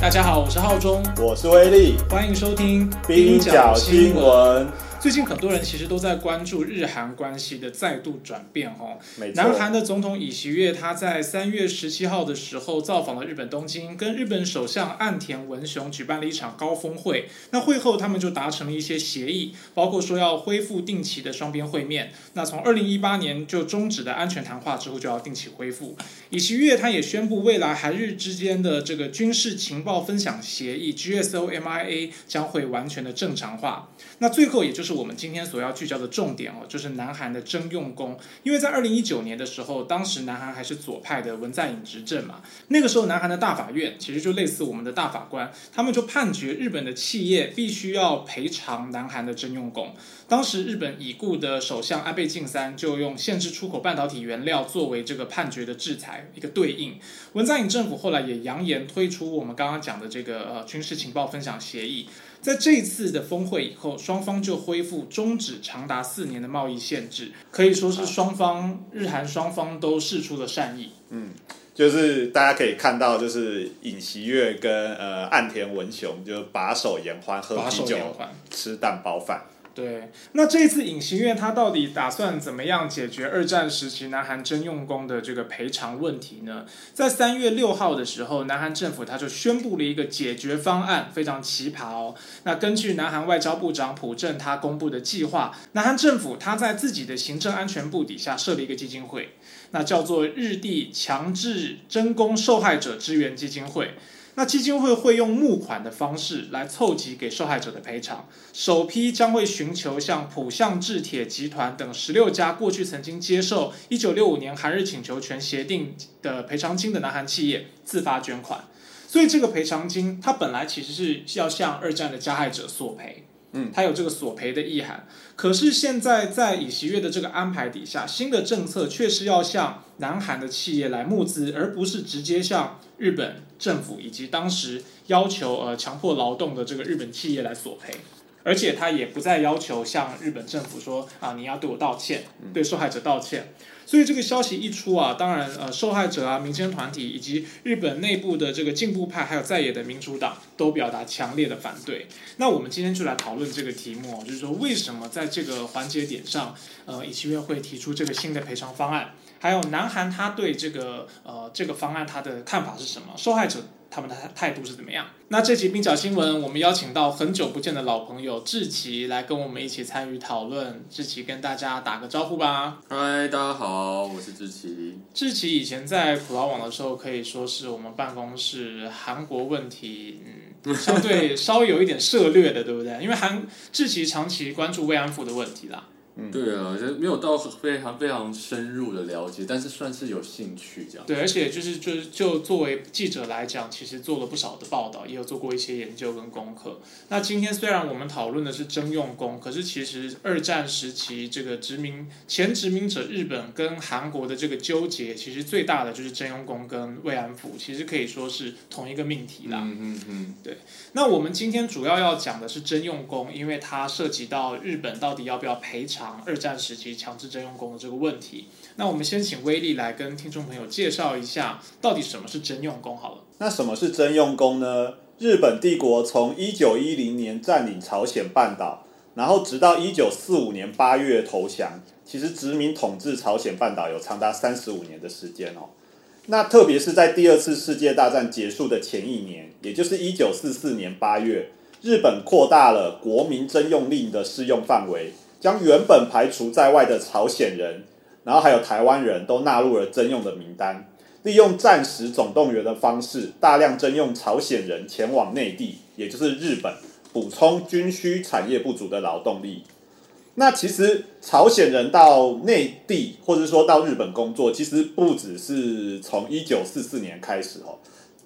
大家好，我是浩中，我是威力，欢迎收听冰角新闻。最近很多人其实都在关注日韩关系的再度转变哦。南韩的总统尹锡悦他在三月十七号的时候造访了日本东京，跟日本首相岸田文雄举办了一场高峰会。那会后他们就达成了一些协议，包括说要恢复定期的双边会面。那从二零一八年就终止的安全谈话之后，就要定期恢复。尹锡悦他也宣布，未来韩日之间的这个军事情报分享协议 GSOMIA 将会完全的正常化。那最后，也就是是我们今天所要聚焦的重点哦，就是南韩的征用工。因为在二零一九年的时候，当时南韩还是左派的文在寅执政嘛，那个时候南韩的大法院其实就类似我们的大法官，他们就判决日本的企业必须要赔偿南韩的征用工。当时日本已故的首相安倍晋三就用限制出口半导体原料作为这个判决的制裁一个对应。文在寅政府后来也扬言推出我们刚刚讲的这个呃军事情报分享协议。在这一次的峰会以后，双方就恢复终止长达四年的贸易限制，可以说是双方日韩双方都释出了善意。嗯，就是大家可以看到，就是尹锡悦跟呃岸田文雄就把手言欢，喝把啤酒吃蛋包饭。对，那这次尹锡悦他到底打算怎么样解决二战时期南韩征用工的这个赔偿问题呢？在三月六号的时候，南韩政府他就宣布了一个解决方案，非常奇葩哦。那根据南韩外交部长朴正他公布的计划，南韩政府他在自己的行政安全部底下设了一个基金会，那叫做日地强制征工受害者支援基金会。那基金会会用募款的方式来凑集给受害者的赔偿，首批将会寻求向浦项制铁集团等十六家过去曾经接受一九六五年韩日请求权协定的赔偿金的南韩企业自发捐款，所以这个赔偿金它本来其实是要向二战的加害者索赔。嗯，它有这个索赔的意涵。可是现在在尹锡悦的这个安排底下，新的政策却是要向南韩的企业来募资，而不是直接向日本政府以及当时要求呃强迫劳动的这个日本企业来索赔。而且他也不再要求向日本政府说啊，你要对我道歉，对受害者道歉。所以这个消息一出啊，当然呃，受害者啊、民间团体以及日本内部的这个进步派，还有在野的民主党都表达强烈的反对。那我们今天就来讨论这个题目，就是说为什么在这个环节点上，呃，尹锡悦会提出这个新的赔偿方案，还有南韩他对这个呃这个方案他的看法是什么？受害者他们的态度是怎么样？那这期冰角新闻，我们邀请到很久不见的老朋友志奇来跟我们一起参与讨论。志奇跟大家打个招呼吧。嗨，大家好，我是志奇。志奇以前在普劳网的时候，可以说是我们办公室韩国问题，嗯，相对稍微有一点涉略的，对不对？因为韩志奇长期关注慰安妇的问题啦。对啊，就没有到非常非常深入的了解，但是算是有兴趣这样。对，而且就是就是就作为记者来讲，其实做了不少的报道，也有做过一些研究跟功课。那今天虽然我们讨论的是征用工，可是其实二战时期这个殖民前殖民者日本跟韩国的这个纠结，其实最大的就是征用工跟慰安妇，其实可以说是同一个命题啦。嗯嗯嗯，对那我们今天主要要讲的是征用工，因为它涉及到日本到底要不要赔偿二战时期强制征用工的这个问题。那我们先请威力来跟听众朋友介绍一下，到底什么是征用工好了。那什么是征用工呢？日本帝国从一九一零年占领朝鲜半岛，然后直到一九四五年八月投降，其实殖民统治朝鲜半岛有长达三十五年的时间哦。那特别是在第二次世界大战结束的前一年，也就是一九四四年八月，日本扩大了国民征用令的适用范围，将原本排除在外的朝鲜人，然后还有台湾人都纳入了征用的名单。利用战时总动员的方式，大量征用朝鲜人前往内地，也就是日本，补充军需产业不足的劳动力。那其实朝鲜人到内地，或者说到日本工作，其实不只是从一九四四年开始哦。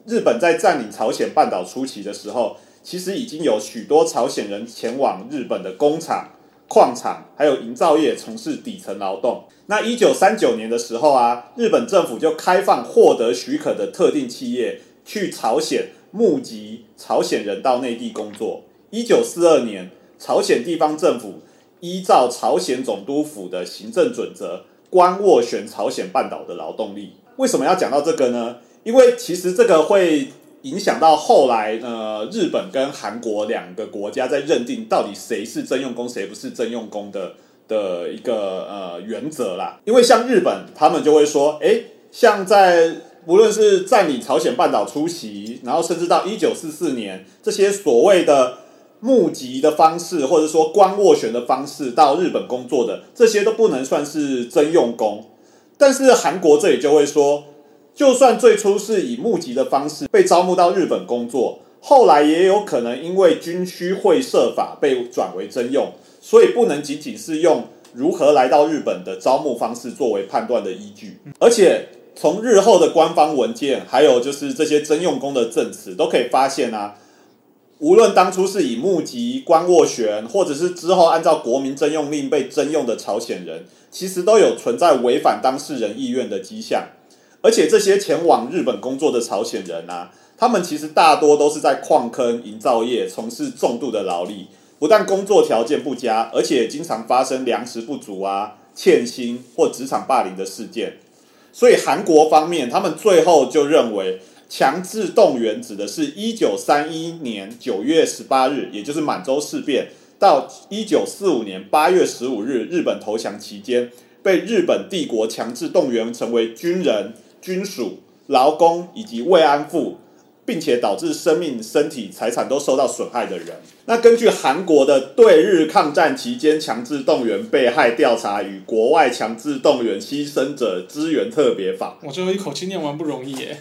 日本在占领朝鲜半岛初期的时候，其实已经有许多朝鲜人前往日本的工厂、矿场还有营造业从事底层劳动。那一九三九年的时候啊，日本政府就开放获得许可的特定企业去朝鲜募集朝鲜人到内地工作。一九四二年，朝鲜地方政府依照朝鲜总督府的行政准则，官斡旋朝鲜半岛的劳动力。为什么要讲到这个呢？因为其实这个会影响到后来呃日本跟韩国两个国家在认定到底谁是征用工谁不是征用工的的一个呃原则啦。因为像日本他们就会说，哎，像在无论是占领朝鲜半岛出席，然后甚至到一九四四年这些所谓的。募集的方式，或者说官斡旋的方式到日本工作的，这些都不能算是征用工。但是韩国这里就会说，就算最初是以募集的方式被招募到日本工作，后来也有可能因为军需会设法被转为征用，所以不能仅仅是用如何来到日本的招募方式作为判断的依据。而且从日后的官方文件，还有就是这些征用工的证词，都可以发现啊。无论当初是以募集、官斡旋，或者是之后按照国民征用令被征用的朝鲜人，其实都有存在违反当事人意愿的迹象。而且这些前往日本工作的朝鲜人啊，他们其实大多都是在矿坑、营造业从事重度的劳力，不但工作条件不佳，而且经常发生粮食不足啊、欠薪或职场霸凌的事件。所以韩国方面，他们最后就认为。强制动员指的是一九三一年九月十八日，也就是满洲事变，到一九四五年八月十五日日本投降期间，被日本帝国强制动员成为军人、军属、劳工以及慰安妇，并且导致生命、身体、财产都受到损害的人。那根据韩国的对日抗战期间强制动员被害调查与国外强制动员牺牲者支援特别法，我最后一口气念完不容易耶。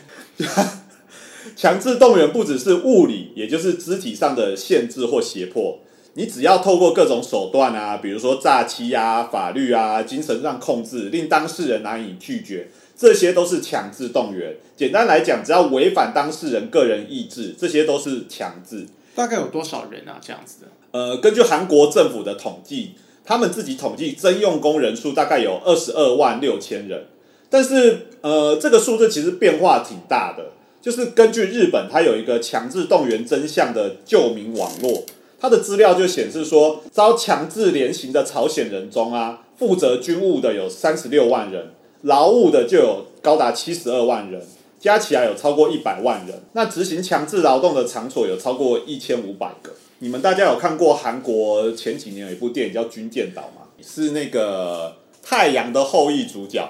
强制动员不只是物理，也就是肢体上的限制或胁迫。你只要透过各种手段啊，比如说诈欺啊、法律啊、精神上控制，令当事人难以拒绝，这些都是强制动员。简单来讲，只要违反当事人个人意志，这些都是强制。大概有多少人啊？这样子的？呃，根据韩国政府的统计，他们自己统计征用工人数大概有二十二万六千人。但是，呃，这个数字其实变化挺大的。就是根据日本，它有一个强制动员真相的救民网络，它的资料就显示说，遭强制连行的朝鲜人中啊，负责军务的有三十六万人，劳务的就有高达七十二万人，加起来有超过一百万人。那执行强制劳动的场所有超过一千五百个。你们大家有看过韩国前几年有一部电影叫《军舰岛》吗？是那个《太阳的后裔》主角，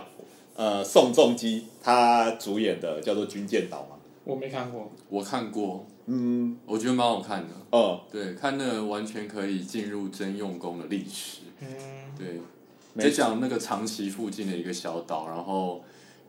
呃，宋仲基他主演的，叫做《军舰岛》吗？我没看过，我看过，嗯，我觉得蛮好看的。哦，对，看那个完全可以进入真用功的历史。嗯，对，在讲那个长崎附近的一个小岛，然后，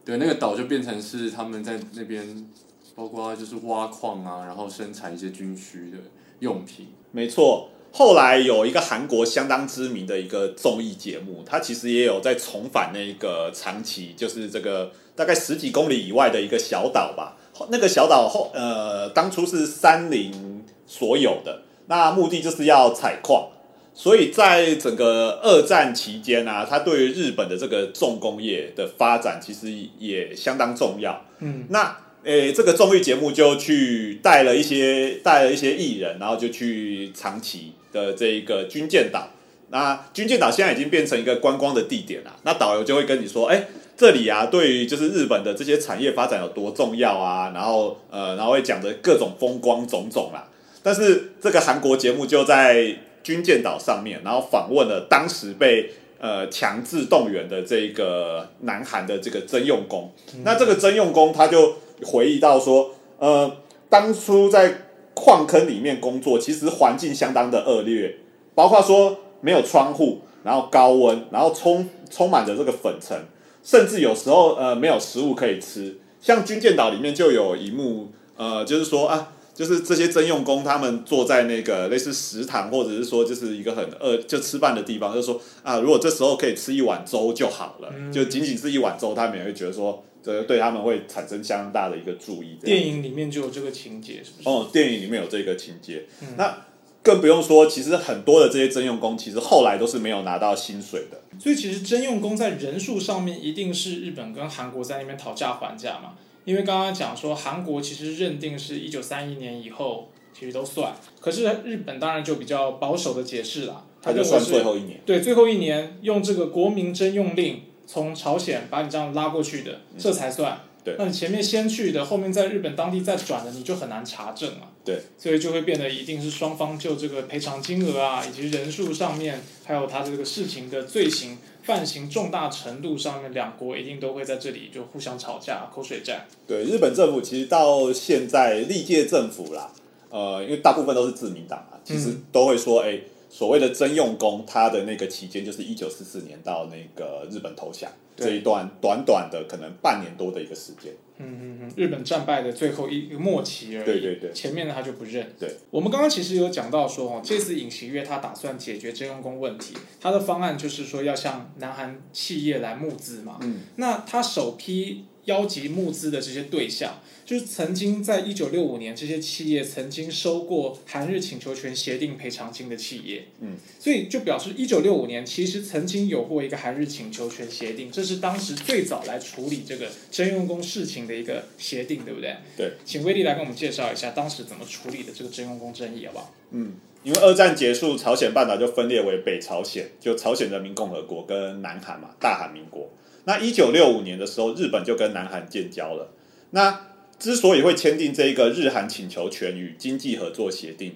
对，那个岛就变成是他们在那边，包括就是挖矿啊，然后生产一些军需的用品。没错。后来有一个韩国相当知名的一个综艺节目，它其实也有在重返那个长崎，就是这个大概十几公里以外的一个小岛吧。那个小岛后呃，当初是三林所有的，那目的就是要采矿，所以在整个二战期间啊，它对于日本的这个重工业的发展其实也相当重要。嗯，那。诶，这个综艺节目就去带了一些带了一些艺人，然后就去长崎的这一个军舰岛。那军舰岛现在已经变成一个观光的地点了。那导游就会跟你说，哎，这里啊，对于就是日本的这些产业发展有多重要啊。然后呃，然后会讲的各种风光种种啦。但是这个韩国节目就在军舰岛上面，然后访问了当时被呃强制动员的这个南韩的这个征用工。那这个征用工他就。回忆到说，呃，当初在矿坑里面工作，其实环境相当的恶劣，包括说没有窗户，然后高温，然后充充满着这个粉尘，甚至有时候呃没有食物可以吃。像军舰岛里面就有一幕，呃，就是说啊，就是这些征用工他们坐在那个类似食堂，或者是说就是一个很饿就吃饭的地方，就说啊，如果这时候可以吃一碗粥就好了，就仅仅是一碗粥，他们也会觉得说。这对他们会产生相当大的一个注意。电影里面就有这个情节，是不是？哦，电影里面有这个情节。那更不用说，其实很多的这些征用工，其实后来都是没有拿到薪水的。所以，其实征用工在人数上面，一定是日本跟韩国在那边讨价还价嘛。因为刚刚讲说，韩国其实认定是一九三一年以后，其实都算。可是日本当然就比较保守的解释了，他就算最后一年。对，最后一年用这个国民征用令。从朝鲜把你这样拉过去的，这才算。对那你前面先去的，后面在日本当地再转的，你就很难查证了。对，所以就会变得一定是双方就这个赔偿金额啊，以及人数上面，还有他这个事情的罪行犯行重大程度上面，两国一定都会在这里就互相吵架、口水战。对，日本政府其实到现在历届政府啦，呃，因为大部分都是自民党啊，其实都会说，哎、所谓的征用工，他的那个期间就是一九四四年到那个日本投降对这一段短短的可能半年多的一个时间。嗯嗯嗯，日本战败的最后一个末期而已。对对对前面的他就不认。对，我们刚刚其实有讲到说，哦，这次尹锡悦他打算解决征用工问题，他的方案就是说要向南韩企业来募资嘛。嗯，那他首批邀集募资的这些对象，就是曾经在一九六五年这些企业曾经收过韩日请求权协定赔偿金的企业。嗯，所以就表示一九六五年其实曾经有过一个韩日请求权协定，这是当时最早来处理这个征用工事情的一个协定，对不对？对。请威力来跟我们介绍一下当时怎么处理的这个征用工争议，好不好？嗯，因为二战结束，朝鲜半岛就分裂为北朝鲜，就朝鲜人民共和国跟南韩嘛，大韩民国。那一九六五年的时候，日本就跟南韩建交了。那之所以会签订这一个日韩请求权与经济合作协定，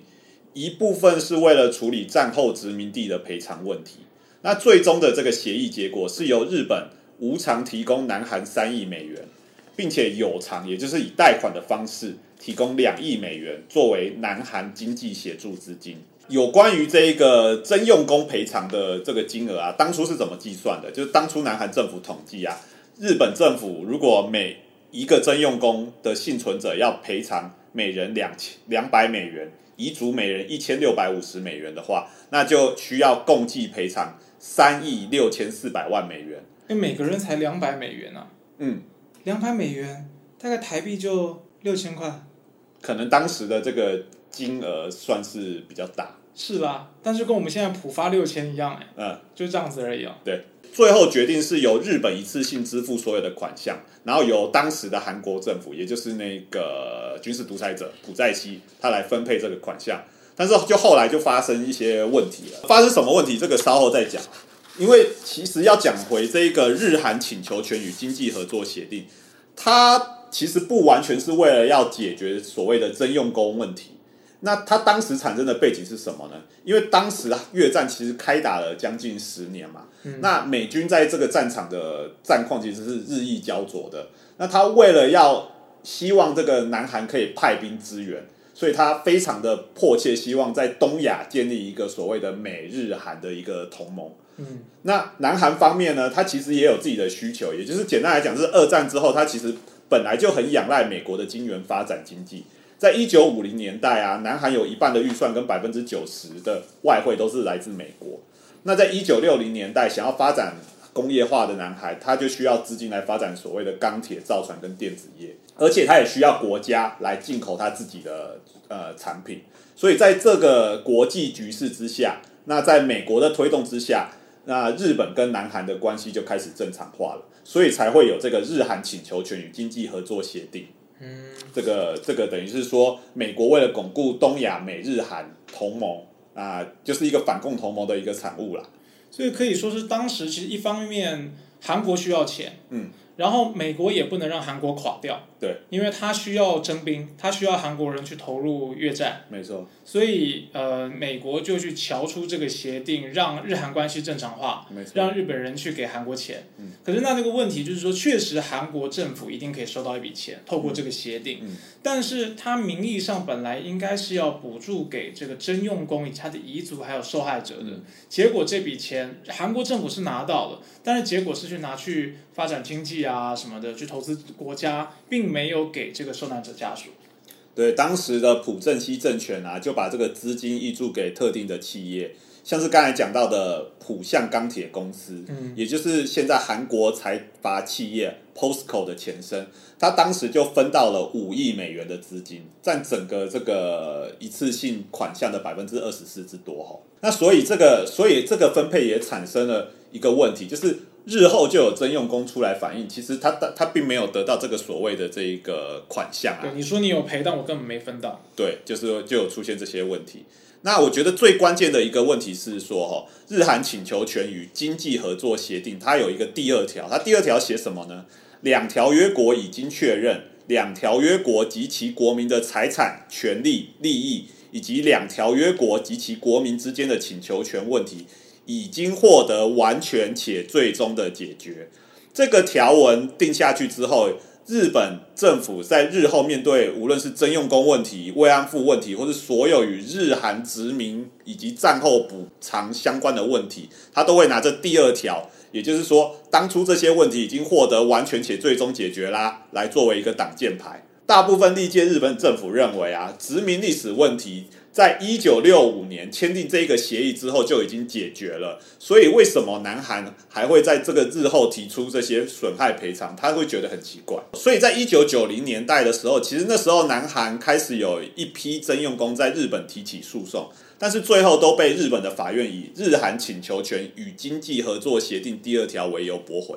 一部分是为了处理战后殖民地的赔偿问题。那最终的这个协议结果是由日本无偿提供南韩三亿美元，并且有偿，也就是以贷款的方式提供两亿美元作为南韩经济协助资金。有关于这个征用工赔偿的这个金额啊，当初是怎么计算的？就是当初南韩政府统计啊，日本政府如果每一个征用工的幸存者要赔偿每人两千两百美元，遗族每人一千六百五十美元的话，那就需要共计赔偿三亿六千四百万美元。因为每个人才两百美元啊，嗯，两百美元大概台币就六千块，可能当时的这个金额算是比较大。是啦，但是跟我们现在浦发六千一样，哎，嗯，就这样子而已哦。对最后决定是由日本一次性支付所有的款项，然后由当时的韩国政府，也就是那个军事独裁者朴在熙，他来分配这个款项。但是就后来就发生一些问题了，发生什么问题？这个稍后再讲。因为其实要讲回这个日韩请求权与经济合作协定，它其实不完全是为了要解决所谓的征用工问题。那它当时产生的背景是什么呢？因为当时啊越战其实开打了将近十年嘛，那美军在这个战场的战况其实是日益焦灼的。那他为了要希望这个南韩可以派兵支援，所以他非常的迫切希望在东亚建立一个所谓的美日韩的一个同盟。嗯，那南韩方面呢，他其实也有自己的需求，也就是简单来讲，是二战之后，他其实本来就很仰赖美国的金元发展经济。在一九五零年代啊，南韩有一半的预算跟百分之九十的外汇都是来自美国。那在一九六零年代，想要发展工业化的南韩，他就需要资金来发展所谓的钢铁、造船跟电子业，而且他也需要国家来进口他自己的呃产品。所以在这个国际局势之下，那在美国的推动之下，那日本跟南韩的关系就开始正常化了，所以才会有这个日韩请求权与经济合作协定。嗯，这个这个等于是说，美国为了巩固东亚美日韩同盟啊，就是一个反共同盟的一个产物啦。所以可以说是当时其实一方面韩国需要钱，嗯，然后美国也不能让韩国垮掉，对，因为他需要征兵，他需要韩国人去投入越战，没错，所以呃，美国就去瞧出这个协定，让日韩关系正常化，没错，让日本人去给韩国钱。嗯可是那这个问题就是说，确实韩国政府一定可以收到一笔钱，透过这个协定。嗯但是他名义上本来应该是要补助给这个征用工以及他的遗族还有受害者的。嗯结果这笔钱韩国政府是拿到了，但是结果是去拿去发展经济啊什么的，去投资国家，并没有给这个受难者家属。对，当时的朴正熙政权啊，就把这个资金挹注给特定的企业，像是刚才讲到的浦项钢铁公司，嗯也就是现在韩国财阀企业 POSCO 的前身，他当时就分到了五亿美元的资金，占整个这个一次性款项的百分之二十四之多哈。那所以这个，所以这个分配也产生了一个问题，就是日后就有征用工出来反映，其实他他他并没有得到这个所谓的这一个款项啊对，。你说你有赔，但我根本没分到。对，就是就有出现这些问题。那我觉得最关键的一个问题是说，哈，日韩请求权与经济合作协定，它有一个第二条，它第二条写什么呢？两条约国已经确认，两条约国及其国民的财产、权利、利益，以及两条约国及其国民之间的请求权问题，已经获得完全且最终的解决。这个条文定下去之后，日本政府在日后面对无论是征用工问题、慰安妇问题，或是所有与日韩殖民以及战后补偿相关的问题，他都会拿着第二条，也就是说，当初这些问题已经获得完全且最终解决啦，来作为一个挡箭牌。大部分历届日本政府认为啊，殖民历史问题。在一九六五年签订这个协议之后就已经解决了，所以为什么南韩还会在这个日后提出这些损害赔偿？他会觉得很奇怪。所以在一九九零年代的时候，其实那时候南韩开始有一批征用工在日本提起诉讼，但是最后都被日本的法院以日韩请求权与经济合作协定第二条为由驳回。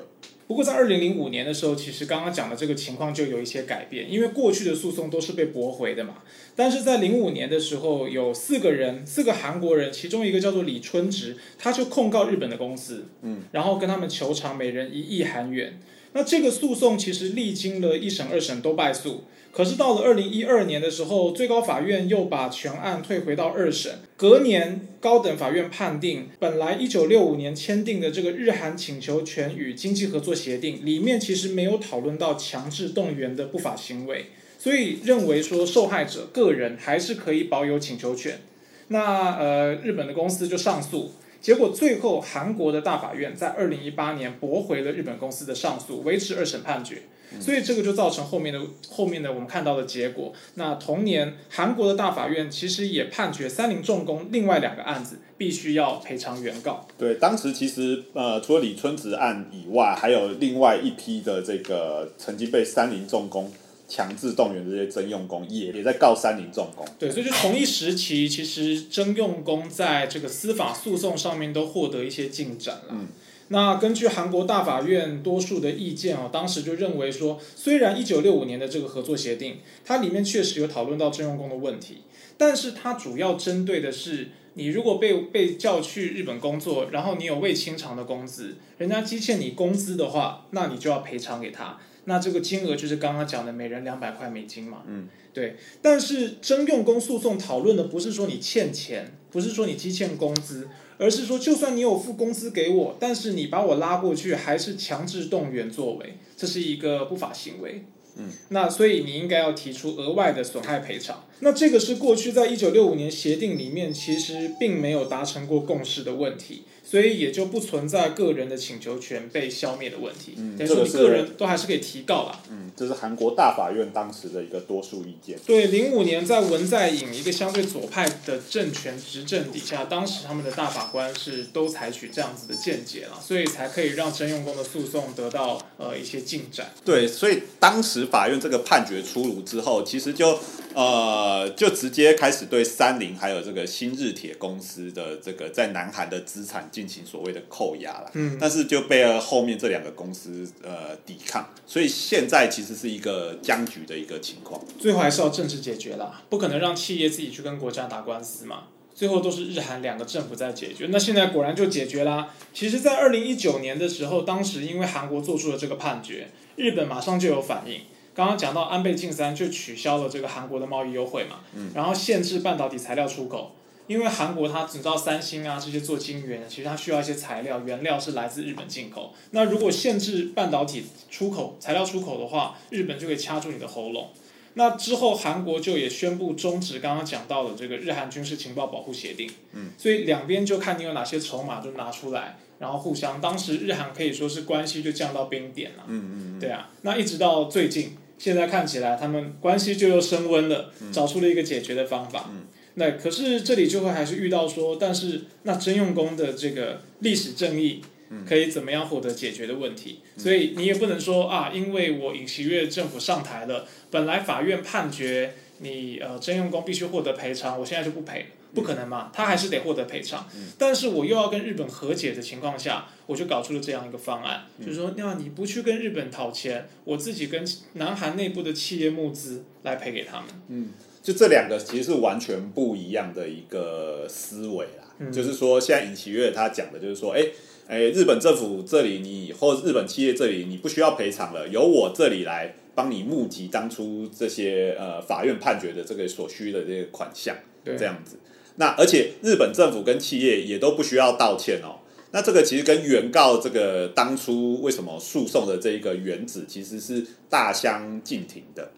不过在二零零五年的时候，其实刚刚讲的这个情况就有一些改变，因为过去的诉讼都是被驳回的嘛。但是在零五年的时候，有四个人，四个韩国人，其中一个叫做李春植，他就控告日本的公司，嗯，然后跟他们求偿每人一亿韩元。那这个诉讼其实历经了一审、二审都败诉。可是到了二零一二年的时候，最高法院又把全案退回到二审。隔年，高等法院判定，本来一九六五年签订的这个日韩请求权与经济合作协定里面，其实没有讨论到强制动员的不法行为，所以认为说受害者个人还是可以保有请求权。那呃，日本的公司就上诉。结果最后，韩国的大法院在二零一八年驳回了日本公司的上诉，维持二审判决。所以这个就造成后面的后面的我们看到的结果。那同年，韩国的大法院其实也判决三菱重工另外两个案子必须要赔偿原告。对，当时其实呃，除了李春子案以外，还有另外一批的这个曾经被三菱重工。强制动员这些征用工也也在告三菱重工。对，所以就同一时期，其实征用工在这个司法诉讼上面都获得一些进展了。嗯，那根据韩国大法院多数的意见哦，当时就认为说，虽然一九六五年的这个合作协定，它里面确实有讨论到征用工的问题，但是它主要针对的是，你如果被被叫去日本工作，然后你有未清偿的工资，人家积欠你工资的话，那你就要赔偿给他。那这个金额就是刚刚讲的每人两百块美金嘛？嗯，对。但是征用工诉讼讨论的不是说你欠钱，不是说你积欠工资，而是说就算你有付工资给我，但是你把我拉过去还是强制动员作为，这是一个不法行为。嗯，那所以你应该要提出额外的损害赔偿。那这个是过去在一九六五年协定里面其实并没有达成过共识的问题。所以也就不存在个人的请求权被消灭的问题，等于说你个人都还是可以提告啦。嗯，这是韩国大法院当时的一个多数意见。对，零五年在文在寅一个相对左派的政权执政底下，当时他们的大法官是都采取这样子的见解了，所以才可以让征用工的诉讼得到呃一些进展。对，所以当时法院这个判决出炉之后，其实就呃就直接开始对三菱还有这个新日铁公司的这个在南韩的资产进。行所谓的扣押了，嗯，但是就被后面这两个公司呃抵抗，所以现在其实是一个僵局的一个情况。最后还是要政治解决啦，不可能让企业自己去跟国家打官司嘛。最后都是日韩两个政府在解决，那现在果然就解决啦。其实，在二零一九年的时候，当时因为韩国做出了这个判决，日本马上就有反应。刚刚讲到安倍晋三就取消了这个韩国的贸易优惠嘛，嗯，然后限制半导体材料出口。因为韩国它只知道三星啊这些做晶圆，其实它需要一些材料，原料是来自日本进口。那如果限制半导体出口材料出口的话，日本就可以掐住你的喉咙。那之后韩国就也宣布终止刚刚讲到的这个日韩军事情报保护协定。嗯，所以两边就看你有哪些筹码就拿出来，然后互相。当时日韩可以说是关系就降到冰点了。嗯嗯。对啊，那一直到最近，现在看起来他们关系就又升温了，找出了一个解决的方法。嗯。那可是这里就会还是遇到说，但是那征用工的这个历史正义可以怎么样获得解决的问题，所以你也不能说啊，因为我尹锡悦政府上台了，本来法院判决你呃征用工必须获得赔偿，我现在就不赔，不可能嘛，他还是得获得赔偿。但是我又要跟日本和解的情况下，我就搞出了这样一个方案，就是说，那你不去跟日本讨钱，我自己跟南韩内部的企业募资来赔给他们。嗯。就这两个其实是完全不一样的一个思维啦，就是说现在尹奇月他讲的就是说，哎，哎，日本政府这里你或日本企业这里你不需要赔偿了，由我这里来帮你募集当初这些呃法院判决的这个所需的这些款项，这样子。那而且日本政府跟企业也都不需要道歉哦。那这个其实跟原告这个当初为什么诉讼的这一个原旨其实是大相径庭的。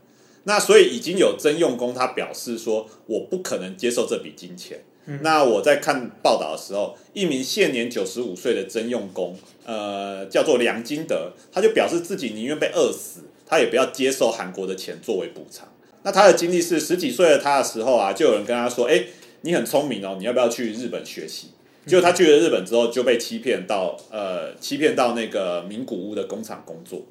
那所以已经有征用工他表示说，我不可能接受这笔金钱。那我在看报道的时候，一名现年九十五岁的征用工，呃，叫做梁金德，他就表示自己宁愿被饿死，他也不要接受韩国的钱作为补偿。那他的经历是十几岁的他的时候啊，就有人跟他说：“哎，你很聪明哦，你要不要去日本学习？”结果他去了日本之后，就被欺骗到呃，欺骗到那个名古屋的工厂工作。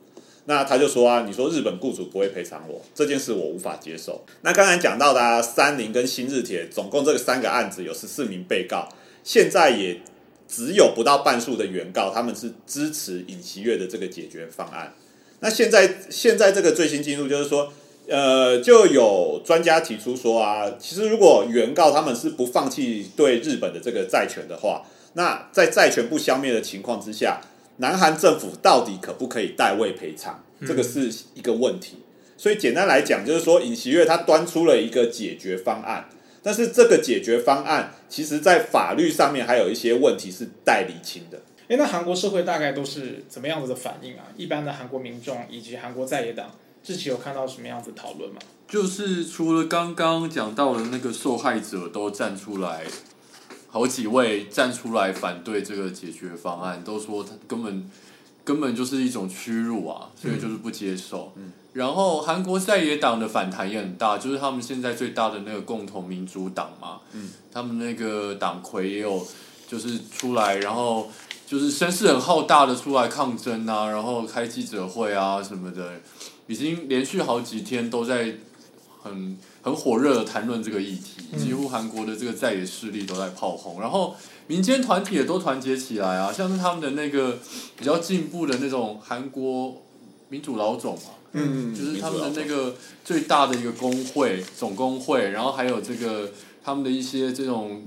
那他就说啊，你说日本雇主不会赔偿我这件事，我无法接受。那刚才讲到的三菱跟新日铁，总共这个三个案子有十四名被告，现在也只有不到半数的原告，他们是支持尹锡月的这个解决方案。那现在现在这个最新进度就是说，呃，就有专家提出说啊，其实如果原告他们是不放弃对日本的这个债权的话，那在债权不消灭的情况之下。南韩政府到底可不可以代位赔偿？这个是一个问题。所以简单来讲，就是说尹锡悦他端出了一个解决方案，但是这个解决方案其实在法律上面还有一些问题是待厘清的。哎，那韩国社会大概都是怎么样子的反应啊？一般的韩国民众以及韩国在野党，之前有看到什么样子讨论吗？就是除了刚刚讲到的那个受害者都站出来。好几位站出来反对这个解决方案，都说他根本根本就是一种屈辱啊，所以就是不接受。然后韩国在野党的反弹也很大，就是他们现在最大的那个共同民主党嘛，嗯他们那个党魁也有就是出来，然后就是声势很浩大的出来抗争啊，然后开记者会啊什么的，已经连续好几天都在很。很火热的谈论这个议题，几乎韩国的这个在野势力都在炮轰，然后民间团体也都团结起来啊，像是他们的那个比较进步的那种韩国民主老总嘛，嗯，就是他们的那个最大的一个工会总工会，然后还有这个他们的一些这种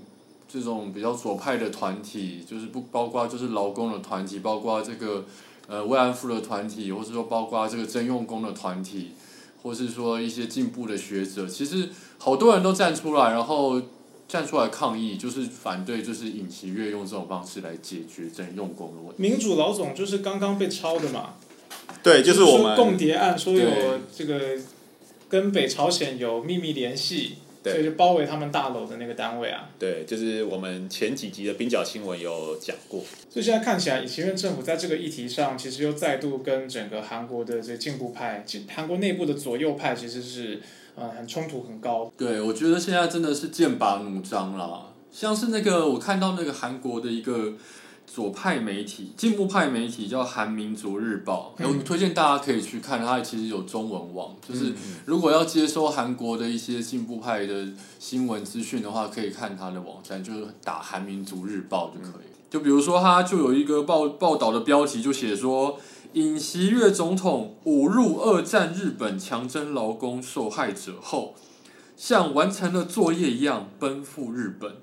这种比较左派的团体，就是不包括就是劳工的团体，包括这个呃慰安妇的团体，或者说包括这个征用工的团体。或是说一些进步的学者，其实好多人都站出来，然后站出来抗议，就是反对，就是尹锡悦用这种方式来解决征用工的问题。民主老总就是刚刚被抄的嘛？对，就是我们共谍案，说有这个跟北朝鲜有秘密联系。所以就包围他们大楼的那个单位啊。对，就是我们前几集的冰角新闻有讲过。所以现在看起来，以前任政府在这个议题上，其实又再度跟整个韩国的这进步派、韩国内部的左右派，其实是呃很冲突很高。对，我觉得现在真的是剑拔弩张了。像是那个我看到那个韩国的一个。左派媒体、进步派媒体叫《韩民族日报》，我推荐大家可以去看。它其实有中文网，就是如果要接收韩国的一些进步派的新闻资讯的话，可以看它的网站，就是打《韩民族日报》就可以。就比如说，它就有一个报报道的标题，就写说尹锡悦总统侮辱二战日本强征劳工受害者后，像完成了作业一样奔赴日本。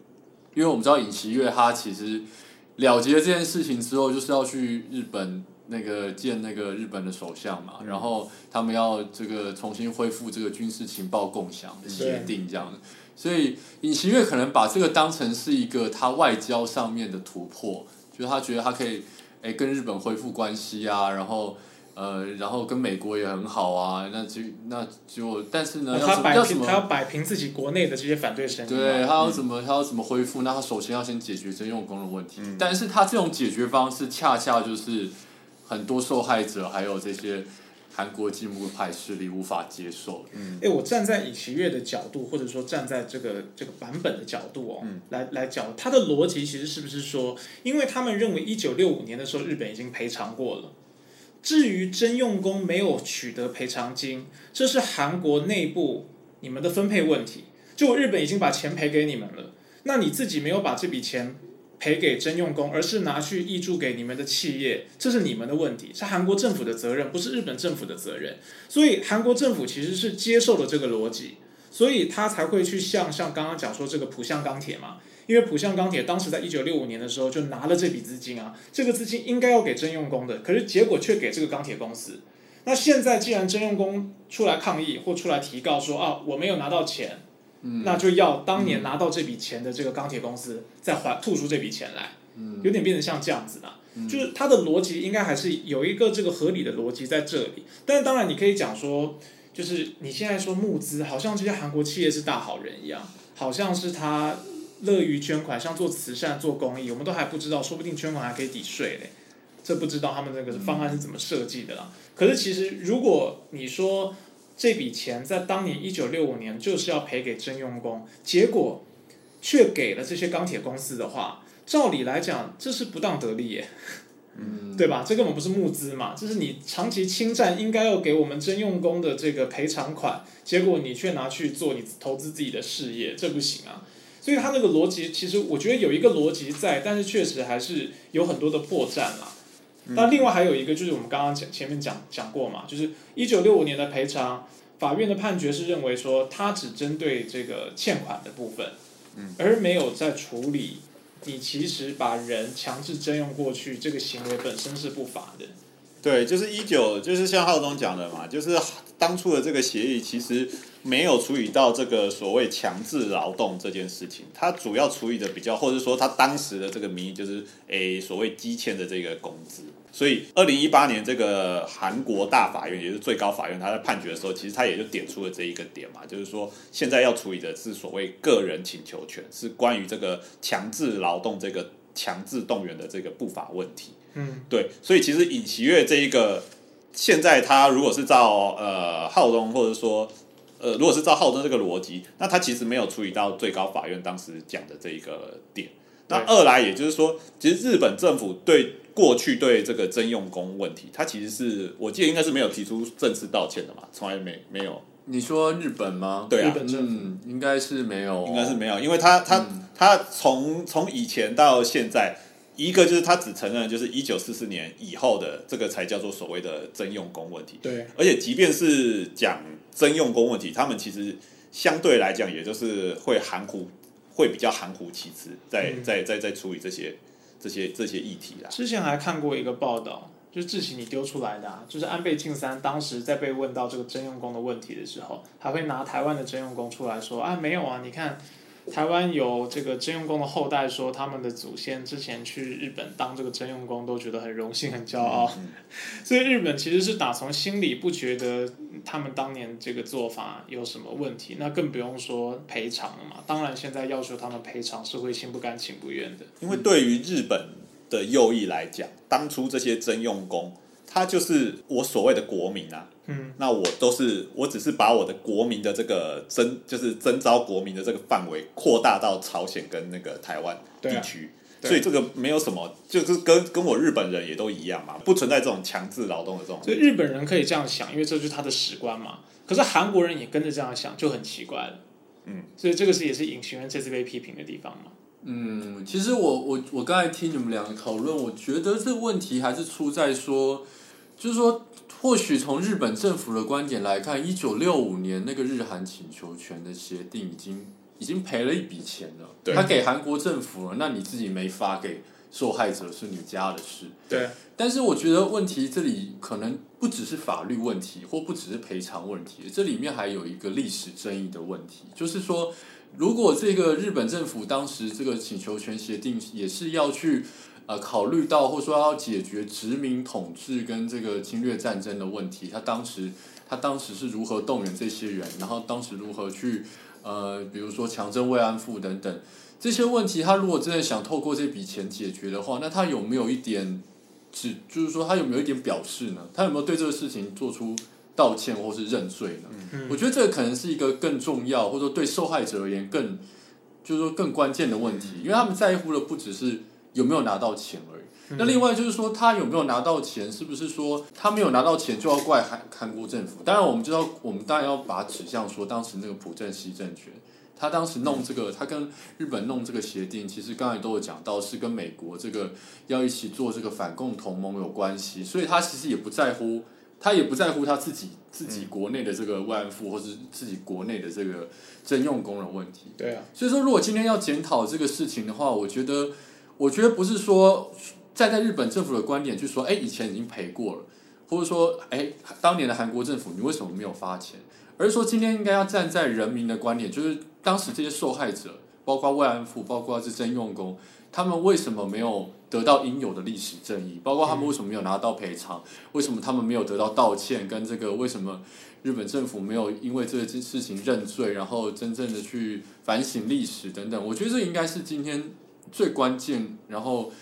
因为我们知道尹锡悦他其实。了结这件事情之后，就是要去日本那个见那个日本的首相嘛，然后他们要这个重新恢复这个军事情报共享的协定这样的所以尹锡悦可能把这个当成是一个他外交上面的突破，就是他觉得他可以诶跟日本恢复关系啊，然后。呃，然后跟美国也很好啊，那就那就，但是呢，他摆平他要摆平自己国内的这些反对声音，对他要怎么他要怎么恢复？那他首先要先解决征用工的问题，但是他这种解决方式恰恰就是很多受害者还有这些韩国进步派势力无法接受。嗯，哎，我站在尹锡悦的角度，或者说站在这个这个版本的角度哦，来来讲他的逻辑，其实是不是说，因为他们认为一九六五年的时候日本已经赔偿过了。至于征用工没有取得赔偿金，这是韩国内部你们的分配问题。就日本已经把钱赔给你们了，那你自己没有把这笔钱赔给征用工，而是拿去挹注给你们的企业，这是你们的问题，是韩国政府的责任，不是日本政府的责任。所以韩国政府其实是接受了这个逻辑，所以他才会去向像刚刚讲说这个浦项钢铁嘛，因为浦项钢铁当时在一九六五年的时候就拿了这笔资金啊，这个资金应该要给征用工的，可是结果却给这个钢铁公司。那现在既然征用工出来抗议或出来提告说啊我没有拿到钱，那就要当年拿到这笔钱的这个钢铁公司再还吐出这笔钱来，有点变成像这样子的。就是它的逻辑应该还是有一个这个合理的逻辑在这里，但是当然你可以讲说，就是你现在说募资，好像这些韩国企业是大好人一样，好像是他乐于捐款，像做慈善、做公益，我们都还不知道，说不定捐款还可以抵税嘞，这不知道他们那个方案是怎么设计的啦。可是其实如果你说这笔钱在当年一九六五年就是要赔给征用工，结果却给了这些钢铁公司的话。照理来讲，这是不当得利耶，嗯，对吧？这根本不是募资嘛，这是你长期侵占应该要给我们征用工的这个赔偿款，结果你却拿去做你投资自己的事业，这不行啊！所以他那个逻辑，其实我觉得有一个逻辑在，但是确实还是有很多的破绽啦。那另外还有一个就是我们刚刚讲前面讲讲过嘛，就是一九六五年的赔偿，法院的判决是认为说，他只针对这个欠款的部分，嗯，而没有在处理。你其实把人强制征用过去，这个行为本身是不法的。对，就是一九，就是像浩东讲的嘛，就是当初的这个协议其实没有处理到这个所谓强制劳动这件事情，他主要处理的比较，或者说他当时的这个名义就是诶所谓积欠的这个工资。所以，二零一八年这个韩国大法院，也就是最高法院，他在判决的时候，其实他也就点出了这一个点嘛，就是说，现在要处理的是所谓个人请求权，是关于这个强制劳动这个强制动员的这个不法问题。嗯，对。所以，其实尹锡悦这一个，现在他如果是照呃浩东，或者说呃，如果是照浩东这个逻辑，那他其实没有处理到最高法院当时讲的这一个点。那二来，也就是说，其实日本政府对过去对这个征用工问题，他其实是我记得应该是没有提出正式道歉的嘛，从来没没有。你说日本吗？对啊，嗯，应该是没有，应该是没有，因为他他他从从以前到现在，一个就是他只承认就是一九四四年以后的这个才叫做所谓的征用工问题。对，而且即便是讲征用工问题，他们其实相对来讲，也就是会含糊。会比较含糊其辞，在在在在处理这些这些这些议题啦。之前还看过一个报道，就是志奇你丢出来的，啊，就是安倍晋三当时在被问到这个征用工的问题的时候，还会拿台湾的征用工出来说啊，没有啊，你看。台湾有这个征用工的后代说，他们的祖先之前去日本当这个征用工，都觉得很荣幸、很骄傲。所以日本其实是打从心里不觉得他们当年这个做法有什么问题，那更不用说赔偿了嘛。当然，现在要求他们赔偿是会心不甘情不愿的。因为对于日本的右翼来讲，当初这些征用工。他就是我所谓的国民啊，嗯，那我都是我只是把我的国民的这个征，就是征召国民的这个范围扩大到朝鲜跟那个台湾地区，所以这个没有什么，就是跟跟我日本人也都一样嘛，不存在这种强制劳动的这种。所以日本人可以这样想，因为这就是他的史观嘛。可是韩国人也跟着这样想，就很奇怪了。嗯，所以这个是也是尹学员这次被批评的地方嘛。嗯，其实我我我刚才听你们两个讨论，我觉得这问题还是出在说。就是说，或许从日本政府的观点来看，一九六五年那个日韩请求权的协定已经已经赔了一笔钱了，他给韩国政府了，那你自己没发给受害者是你家的事。对，但是我觉得问题这里可能不只是法律问题，或不只是赔偿问题，这里面还有一个历史争议的问题，就是说，如果这个日本政府当时这个请求权协定也是要去。呃，考虑到或者说要解决殖民统治跟这个侵略战争的问题，他当时他当时是如何动员这些人，然后当时如何去呃，比如说强征慰安妇等等这些问题，他如果真的想透过这笔钱解决的话，那他有没有一点只就是说他有没有一点表示呢？他有没有对这个事情做出道歉或是认罪呢？我觉得这个可能是一个更重要，或者说对受害者而言更就是说更关键的问题，因为他们在乎的不只是。有没有拿到钱而已。那另外就是说，他有没有拿到钱，是不是说他没有拿到钱就要怪韩韩国政府？当然，我们知道，我们当然要把指向说，当时那个朴正熙政权，他当时弄这个，他跟日本弄这个协定，其实刚才都有讲到，是跟美国这个要一起做这个反共同盟有关系，所以他其实也不在乎他也不在乎他自己自己国内的这个慰安妇，或是自己国内的这个征用工人问题。对啊，所以说，如果今天要检讨这个事情的话，我觉得，我觉得不是说站在日本政府的观点去说，哎，以前已经赔过了，或者说，哎，当年的韩国政府你为什么没有发钱？而是说，今天应该要站在人民的观点，就是当时这些受害者，包括慰安妇，包括是征用工，他们为什么没有得到应有的历史正义？包括他们为什么没有拿到赔偿？为什么他们没有得到道歉？跟这个为什么日本政府没有因为这件事情认罪，然后真正的去反省历史等等？我觉得这应该是今天最关键，然后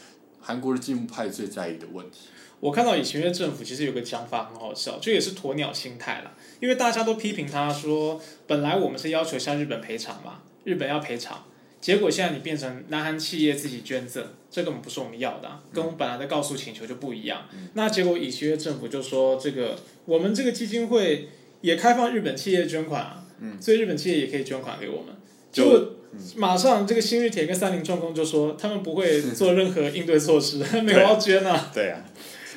韩国的进步派最在意的问题。我看到以前的政府其实有个讲法很好笑，这也是鸵鸟心态了。因为大家都批评他说，本来我们是要求向日本赔偿嘛，日本要赔偿，结果现在你变成南韩企业自己捐赠，这根本不是我们要的，跟我们本来的告诉请求就不一样。那结果以前的政府就说，这个我们这个基金会也开放日本企业捐款啊，所以日本企业也可以捐款给我们。结果马上这个新日铁跟三菱重工就说，他们不会做任何应对措施，没有要捐啊。对啊。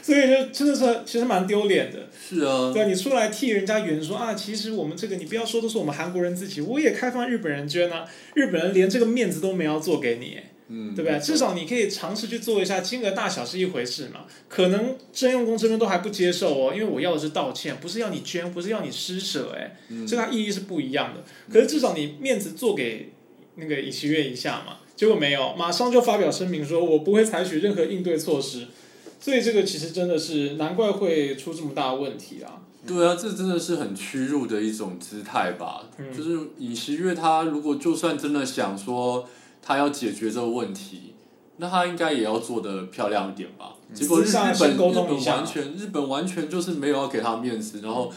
所以就真的是其实蛮丢脸的，是啊，对你出来替人家圆说啊，其实我们这个你不要说都是我们韩国人自己，我也开放日本人捐啊，日本人连这个面子都没要做给你，嗯，对不对？至少你可以尝试去做一下，金额大小是一回事嘛，可能征用工这边都还不接受哦，因为我要的是道歉，不是要你捐，不是要你施舍，哎，这个意义是不一样的。可是至少你面子做给那个尹锡悦一下嘛，结果没有，马上就发表声明说，我不会采取任何应对措施。所以这个其实真的是难怪会出这么大的问题啊！对啊，这真的是很屈辱的一种姿态吧？就是尹锡悦他如果就算真的想说他要解决这个问题，那他应该也要做的漂亮一点吧？结果日本日本完全日本完全就是没有要给他面子，然后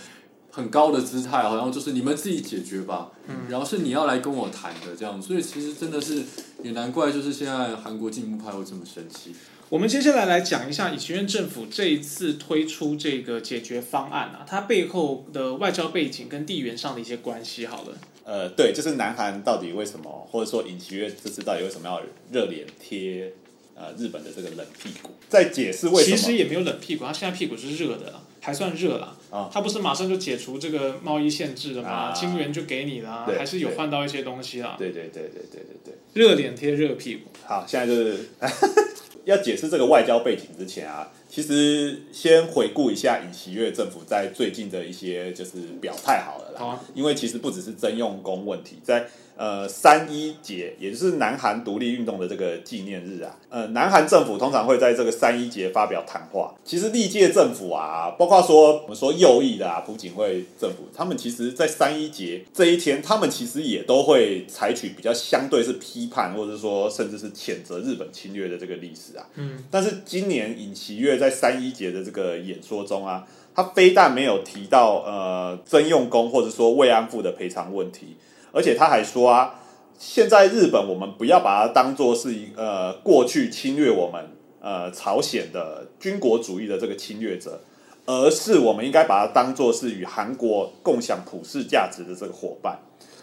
很高的姿态，好像就是你们自己解决吧，嗯然后是你要来跟我谈的这样，所以其实真的是也难怪，就是现在韩国进步派会这么生气。我们接下来来讲一下以学院政府这一次推出这个解决方案啊，它背后的外交背景跟地缘上的一些关系。好了，呃，对，就是南韩到底为什么，或者说尹锡悦这次到底为什么要热脸贴呃日本的这个冷屁股？在解释为什么？其实也没有冷屁股，他现在屁股是热的，还算热了啊。他不是马上就解除这个贸易限制了吗？金元就给你了，还是有换到一些东西了。对对对对对对对，热脸贴热屁股。好，现在就是。要解释这个外交背景之前啊，其实先回顾一下尹锡悦政府在最近的一些就是表态好了啦，因为其实不只是征用工问题，在。呃，三一节也就是南韩独立运动的这个纪念日啊，呃，南韩政府通常会在这个三一节发表谈话。其实历届政府啊，包括说我们说右翼的啊，朴槿惠政府，他们其实在三一节这一天，他们其实也都会采取比较相对是批判，或者说甚至是谴责日本侵略的这个历史啊。嗯。但是今年尹锡悦在三一节的这个演说中啊，他非但没有提到呃征用工或者说慰安妇的赔偿问题。而且他还说啊，现在日本我们不要把它当做是一呃过去侵略我们呃朝鲜的军国主义的这个侵略者，而是我们应该把它当做是与韩国共享普世价值的这个伙伴。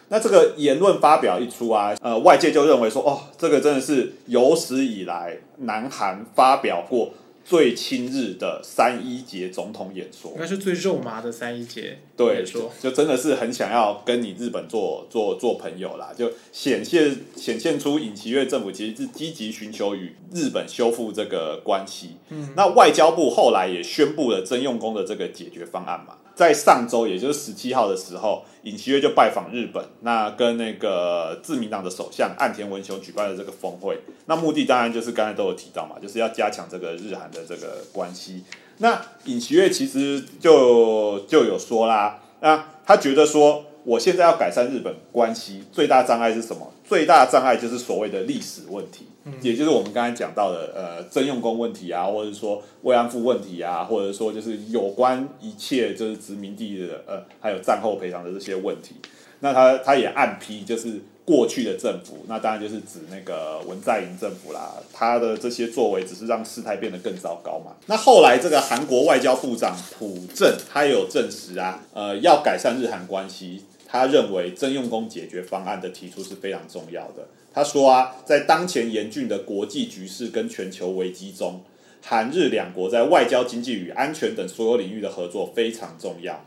那这个言论发表一出啊，呃，外界就认为说，哦，这个真的是有史以来南韩发表过。最亲日的三一节总统演说，应该是最肉麻的三一节演说，就真的是很想要跟你日本做做做朋友啦，就显现显现出尹锡悦政府其实是积极寻求与日本修复这个关系。嗯，那外交部后来也宣布了征用工的这个解决方案嘛。在上周，也就是十七号的时候，尹锡悦就拜访日本，那跟那个自民党的首相岸田文雄举办了这个峰会。那目的当然就是刚才都有提到嘛，就是要加强这个日韩的这个关系。那尹锡悦其实就就有说啦，那他觉得说。我现在要改善日本关系，最大障碍是什么？最大障碍就是所谓的历史问题，也就是我们刚才讲到的，呃，征用工问题啊，或者说慰安妇问题啊，或者说就是有关一切就是殖民地的，呃，还有战后赔偿的这些问题。那他他也暗批，就是过去的政府，那当然就是指那个文在寅政府啦，他的这些作为只是让事态变得更糟糕嘛。那后来这个韩国外交部长朴正，他也有证实啊，呃，要改善日韩关系。他认为征用工解决方案的提出是非常重要的。他说啊，在当前严峻的国际局势跟全球危机中，韩日两国在外交、经济与安全等所有领域的合作非常重要。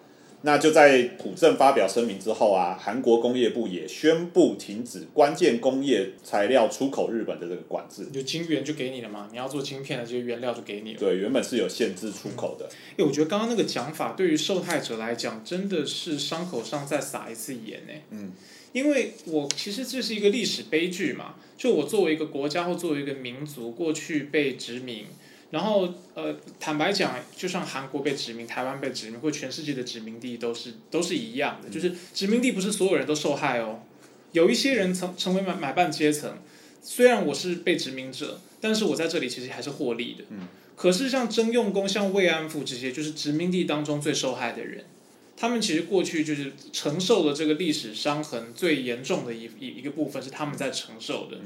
那就在朴正发表声明之后啊，韩国工业部也宣布停止关键工业材料出口日本的这个管制。就晶圆就给你了嘛，你要做晶片的这些原料就给你了。对，原本是有限制出口的。哎，我觉得刚刚那个讲法对于受害者来讲，真的是伤口上再撒一次盐呢。嗯，因为我其实这是一个历史悲剧嘛，就我作为一个国家或作为一个民族，过去被殖民。然后，呃，坦白讲，就像韩国被殖民、台湾被殖民，或全世界的殖民地都是都是一样的，就是殖民地不是所有人都受害哦，有一些人成成为买买办阶层，虽然我是被殖民者，但是我在这里其实还是获利的。嗯。可是像征用工、像慰安妇这些，就是殖民地当中最受害的人，他们其实过去就是承受了这个历史伤痕最严重的一一一个部分是他们在承受的，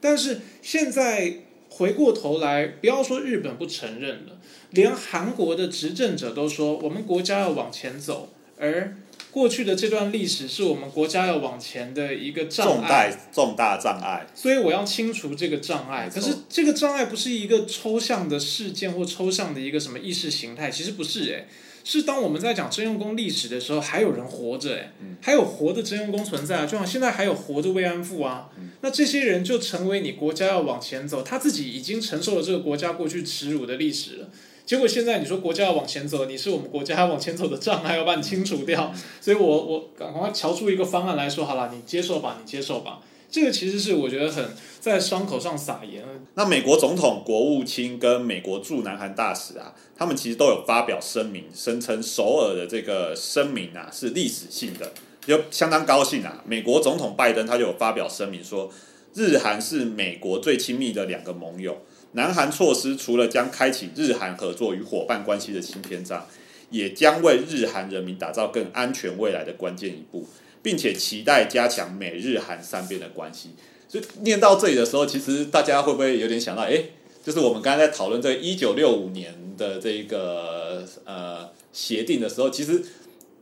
但是现在。回过头来，不要说日本不承认了，连韩国的执政者都说我们国家要往前走，而过去的这段历史是我们国家要往前的一个障碍，重大障碍。所以我要清除这个障碍。可是这个障碍不是一个抽象的事件或抽象的一个什么意识形态，其实不是诶。是当我们在讲征用工历史的时候，还有人活着哎，还有活的征用工存在啊，就像现在还有活的慰安妇啊，那这些人就成为你国家要往前走，他自己已经承受了这个国家过去耻辱的历史了。结果现在你说国家要往前走，你是我们国家要往前走的障碍，要把你清除掉。所以我我赶快瞧出一个方案来说，好了，你接受吧，你接受吧。这个其实是我觉得很在伤口上撒盐。那美国总统、国务卿跟美国驻南韩大使啊，他们其实都有发表声明，声称首尔的这个声明啊是历史性的，就相当高兴啊。美国总统拜登他就有发表声明说，日韩是美国最亲密的两个盟友，南韩措施除了将开启日韩合作与伙伴关系的新篇章，也将为日韩人民打造更安全未来的关键一步。并且期待加强美日韩三边的关系。所以念到这里的时候，其实大家会不会有点想到，哎，就是我们刚才在讨论这一九六五年的这个呃协定的时候，其实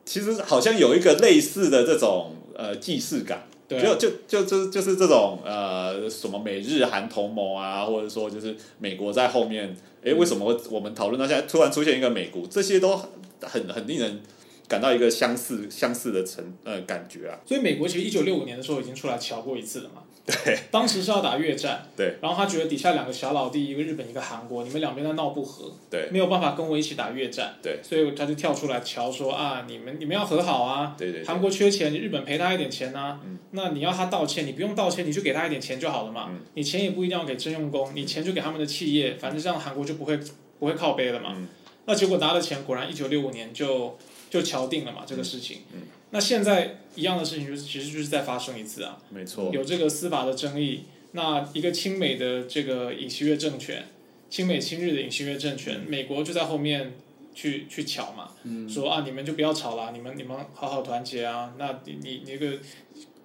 其实好像有一个类似的这种呃既视感，就就就就就是这种呃什么美日韩同盟啊，或者说就是美国在后面，哎，为什么我们讨论到现在突然出现一个美国，这些都很很令人。感到一个相似相似的成呃感觉啊，所以美国其实一九六五年的时候已经出来瞧过一次了嘛。对，当时是要打越战。对，然后他觉得底下两个小老弟，一个日本一个韩国，你们两边在闹不和，对，没有办法跟我一起打越战。对，所以他就跳出来瞧说啊，你们你们要和好啊。对对。韩国缺钱，日本赔他一点钱呐。嗯。那你要他道歉，你不用道歉，你就给他一点钱就好了嘛。嗯。你钱也不一定要给征用工，你钱就给他们的企业，反正这样韩国就不会不会靠背了嘛。嗯。那结果拿了钱，果然一九六五年就。就敲定了嘛，这个事情。嗯。那现在一样的事情，就是其实就是再发生一次啊。没错。有这个司法的争议，那一个亲美的这个尹锡悦政权，亲美亲日的尹锡悦政权，美国就在后面去去瞧嘛，说啊，你们就不要吵了，你们你们好好团结啊。那你你那个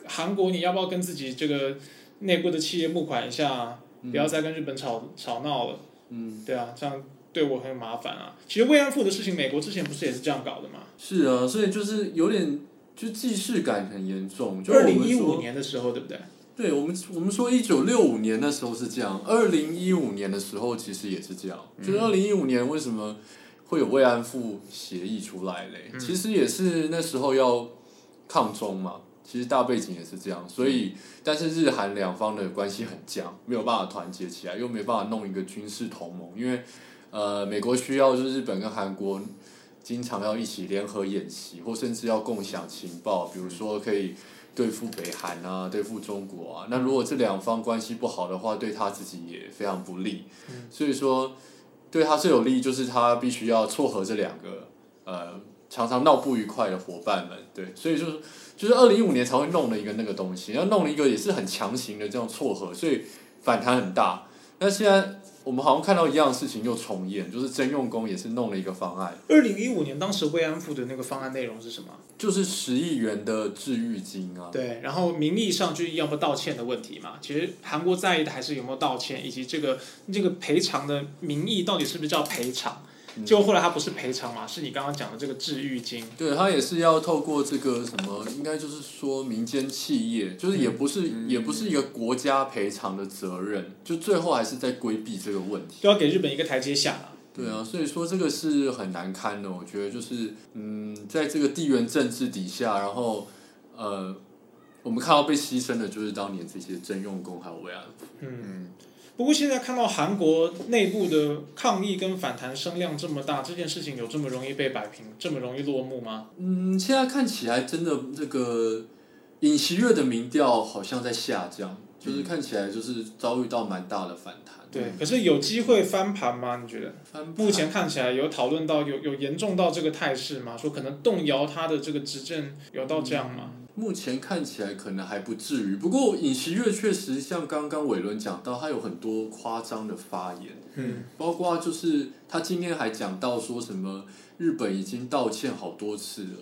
韩国，你要不要跟自己这个内部的企业募款一下，不要再跟日本吵吵闹了。嗯。对啊，这样。对我很麻烦啊！其实慰安妇的事情，美国之前不是也是这样搞的吗？是啊，所以就是有点就既视感很严重。就二零一五年的时候，对不对？对我们，我们说一九六五年的时候是这样，二零一五年的时候其实也是这样。就是二零一五年为什么会有慰安妇协议出来嘞？其实也是那时候要抗中嘛。其实大背景也是这样，所以但是日韩两方的关系很僵，没有办法团结起来，又没办法弄一个军事同盟，因为。呃，美国需要就是日本跟韩国经常要一起联合演习，或甚至要共享情报，比如说可以对付北韩啊，对付中国啊。那如果这两方关系不好的话，对他自己也非常不利。所以说，对他最有利就是他必须要撮合这两个呃常常闹不愉快的伙伴们。对，所以就是就是二零一五年才会弄了一个那个东西，然后弄了一个也是很强行的这样撮合，所以反弹很大。那现在。我们好像看到一样的事情又重演，就是征用工也是弄了一个方案。二零一五年当时慰安妇的那个方案内容是什么？就是十亿元的治愈金啊。对，然后名义上就要不道歉的问题嘛。其实韩国在意的还是有没有道歉，以及这个这个赔偿的名义到底是不是叫赔偿。结果后来他不是赔偿嘛，是你刚刚讲的这个治愈金。对他也是要透过这个什么，应该就是说民间企业，就是也不是、也不是一个国家赔偿的责任，就最后还是在规避这个问题。就要给日本一个台阶下了。对啊，所以说这个是很难堪的。我觉得就是，嗯，在这个地缘政治底下，然后呃，我们看到被牺牲的就是当年这些征用工还有慰安妇。嗯，不过现在看到韩国内部的抗议跟反弹声量这么大，这件事情有这么容易被摆平，这么容易落幕吗？嗯，现在看起来真的这个尹锡悦的民调好像在下降，就是看起来就是遭遇到蛮大的反弹。对，可是有机会翻盘吗？你觉得？翻目前看起来有讨论到有有严重到这个态势吗？说可能动摇他的这个执政有到这样吗？目前看起来可能还不至于，不过尹锡悦确实像刚刚伟伦讲到，他有很多夸张的发言，嗯，包括就是他今天还讲到说什么日本已经道歉好多次了。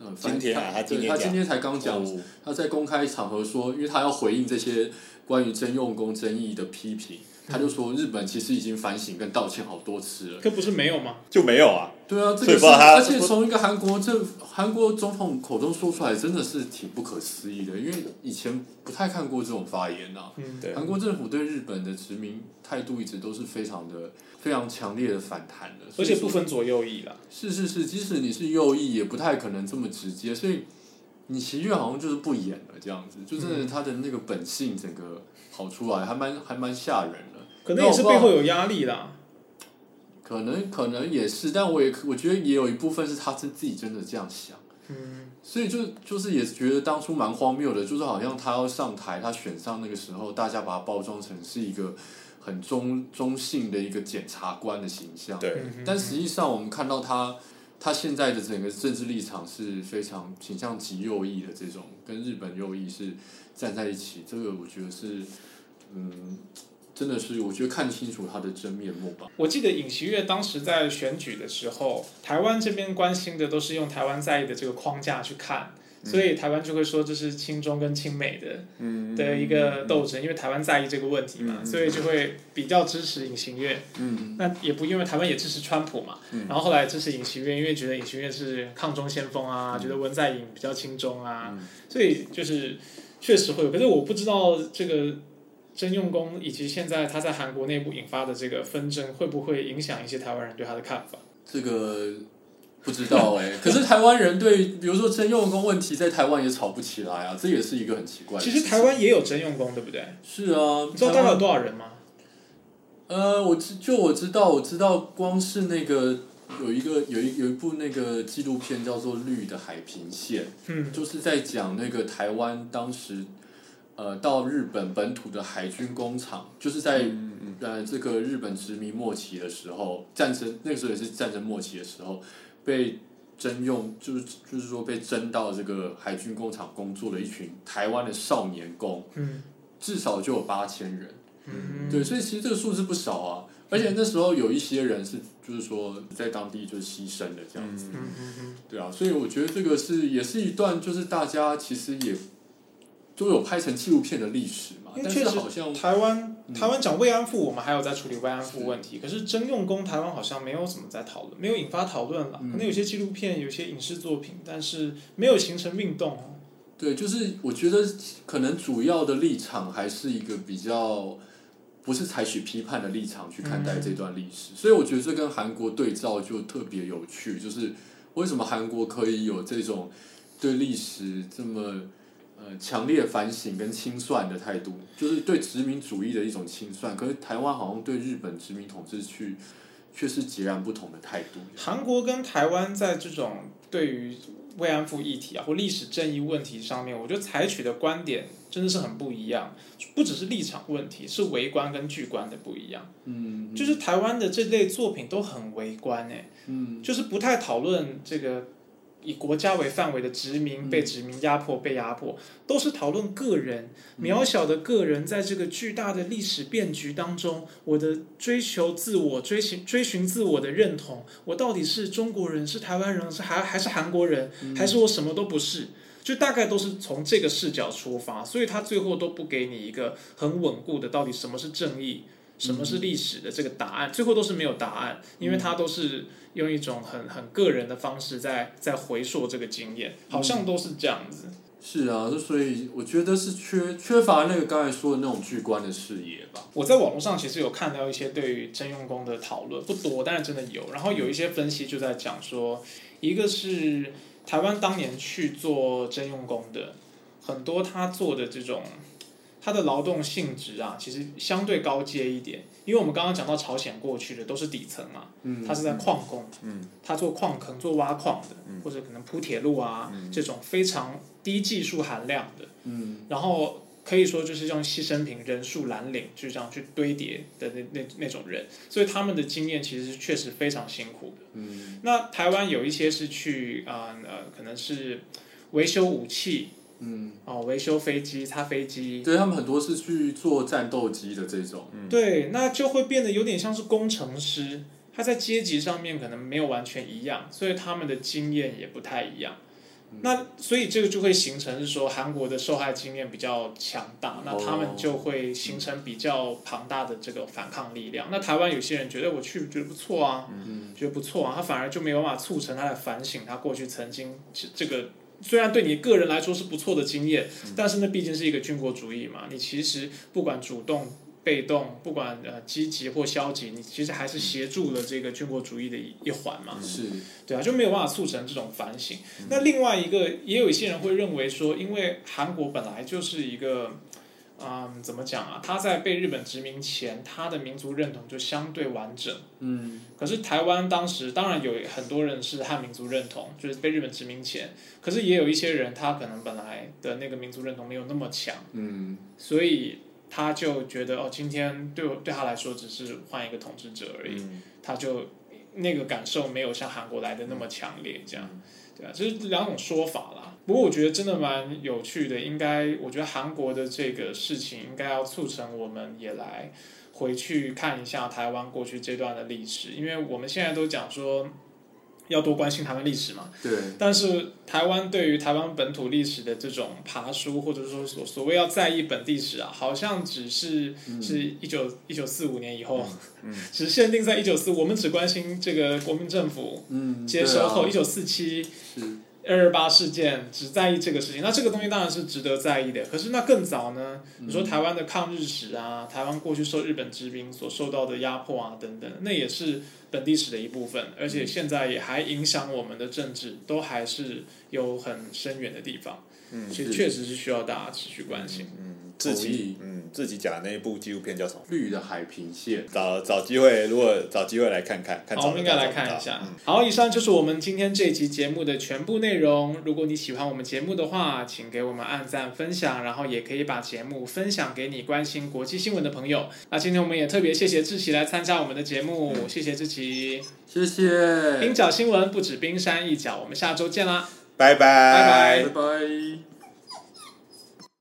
嗯，今天啊他今天他今天才刚讲，哦。他在公开场合说，因为他要回应这些关于征用工争议的批评，他就说日本其实已经反省跟道歉好多次了。可不是没有吗？就没有啊。对啊，这个是，而且从一个韩国政韩国总统口中说出来，真的是挺不可思议的，因为以前不太看过这种发言呐、嗯，对韩国政府对日本的殖民态度一直都是非常的、非常强烈的反弹的，而且不分左右翼啦。是是是，即使你是右翼，也不太可能这么直接，所以你喜悦好像就是不演了这样子，就真的他的那个本性整个跑出来，还蛮还蛮吓人的。可能也是背后有压力啦。可能可能也是，但我也我觉得也有一部分是他是自己真的这样想，嗯，所以就就是也觉得当初蛮荒谬的，就是好像他要上台，他选上那个时候，大家把他包装成是一个很中中性的一个检察官的形象，对，嗯但实际上我们看到他他现在的整个政治立场是非常倾向极右翼的这种，跟日本右翼是站在一起，这个我觉得是嗯。真的是，我觉得看清楚他的真面目吧。我记得尹锡悦当时在选举的时候，台湾这边关心的都是用台湾在意的这个框架去看，所以台湾就会说这是亲中跟亲美的嗯的一个斗争，因为台湾在意这个问题嘛，嗯所以就会比较支持尹锡月。嗯，那也不因为台湾也支持川普嘛，嗯然后后来支持尹锡月，因为觉得尹锡月是抗中先锋啊，觉得文在寅比较亲中啊，嗯所以就是确实会有。可是我不知道这个征用工以及现在他在韩国内部引发的这个纷争，会不会影响一些台湾人对他的看法？这个不知道哎、可是台湾人对，比如说征用工问题，在台湾也吵不起来啊，这也是一个很奇怪的。其实台湾也有征用工，对不对？是啊，你知道大概有多少人吗？呃，我知就我知道，我知道，光是那个有一个有一有一部那个纪录片叫做《绿的海平线》，嗯就是在讲那个台湾当时呃到日本本土的海军工厂，就是在、呃这个日本殖民末期的时候，战争那个时候也是战争末期的时候被。征用就是就是说被征到这个海军工厂工作的一群台湾的少年工，嗯至少就有八千人。嗯，对，所以其实这个数字不少啊，而且那时候有一些人是就是说在当地就是牺牲的这样子，嗯嗯嗯，对啊，所以我觉得这个是也是一段就是大家其实也都有拍成纪录片的历史嘛，但因为确实是好像台湾嗯台湾讲慰安妇，我们还有在处理慰安妇问题，可是征用工台湾好像没有怎么在讨论，没有引发讨论了。嗯可能有些纪录片、有些影视作品，但是没有形成运动哦。对，就是我觉得可能主要的立场还是一个比较。不是采取批判的立场去看待这段历史，所以我觉得这跟韩国对照就特别有趣。就是为什么韩国可以有这种对历史这么呃强烈反省跟清算的态度，就是对殖民主义的一种清算。可是台湾好像对日本殖民统治去却是截然不同的态度。韩国跟台湾在这种对于慰安妇议题啊或历史正义问题上面，我觉得采取的观点真的是很不一样，不只是立场问题，是围观跟巨观的不一样。嗯，就是台湾的这类作品都很围观诶，嗯就是不太讨论这个以国家为范围的殖民、被殖民、压迫、被压迫，都是讨论个人渺小的个人在这个巨大的历史变局当中，我的追求自我、追寻追寻自我的认同，我到底是中国人、是台湾人、是还还是韩国人，还是我什么都不是？就大概都是从这个视角出发，所以他最后都不给你一个很稳固的到底什么是正义。什么是历史的这个答案，最后都是没有答案，因为它都是用一种很很个人的方式在在回溯这个经验，好像都是这样子。是啊，就所以我觉得是缺缺乏那个刚才说的那种巨观的视野吧。我在网络上其实有看到一些对于征用工的讨论，不多，但是真的有。然后有一些分析就在讲说，一个是台湾当年去做征用工的，很多他做的这种。它的劳动性质啊，其实相对高阶一点，因为我们刚刚讲到朝鲜过去的都是底层嘛，他是在矿工，他做矿坑、做挖矿的，或者可能铺铁路啊，这种非常低技术含量的，然后可以说就是用牺牲品、人数蓝领就这样去堆叠的那那那种人，所以他们的经验其实是确实非常辛苦的。那台湾有一些是去啊呃，可能是维修武器。嗯，哦，维修飞机、擦飞机，对他们很多是去做战斗机的这种。嗯对，那就会变得有点像是工程师，他在阶级上面可能没有完全一样，所以他们的经验也不太一样。那所以这个就会形成是说，韩国的受害经验比较强大，那他们就会形成比较庞大的这个反抗力量。那台湾有些人觉得我去觉得不错啊，觉得不错啊，他反而就没有办法促成他的反省他过去曾经这个。虽然对你个人来说是不错的经验，但是那毕竟是一个军国主义嘛。你其实不管主动、被动，不管呃积极或消极，你其实还是协助了这个军国主义的一一环嘛。是，对啊，就没有办法促成这种反省。那另外一个，也有一些人会认为说，因为韩国本来就是一个。嗯，怎么讲啊？他在被日本殖民前，他的民族认同就相对完整。嗯。可是台湾当时当然有很多人是汉民族认同，就是被日本殖民前。可是也有一些人，他可能本来的那个民族认同没有那么强。嗯。所以他就觉得哦，今天对我对他来说只是换一个统治者而已。嗯。他就那个感受没有像韩国来的那么强烈，这样。对啊，这是两种说法啦。不过我觉得真的蛮有趣的，应该我觉得韩国的这个事情应该要促成我们也来回去看一下台湾过去这段的历史，因为我们现在都讲说要多关心他们历史嘛。对。但是台湾对于台湾本土历史的这种爬书，或者说所所谓要在意本地史啊，好像只是是一九一九四五年以后，只限定在一九四，我们只关心这个国民政府接收后一九四七。二二八事件只在意这个事情，那这个东西当然是值得在意的。可是那更早呢？你说台湾的抗日史啊，台湾过去受日本殖民所受到的压迫啊，等等，那也是本地史的一部分，而且现在也还影响我们的政治，都还是有很深远的地方。嗯，其实确实是需要大家持续关心。嗯，自己嗯自己讲的那一部纪录片叫什么？绿的海平线。找找机会，如果找机会来看看，看好，我们应该来看一下。好，以上就是我们今天这一集节目的全部内容。如果你喜欢我们节目的话，请给我们按赞、分享，然后也可以把节目分享给你关心国际新闻的朋友。那今天我们也特别谢谢志奇来参加我们的节目，谢谢志奇，谢谢。冰角新闻不止冰山一角，我们下周见啦。拜拜，拜拜，拜拜。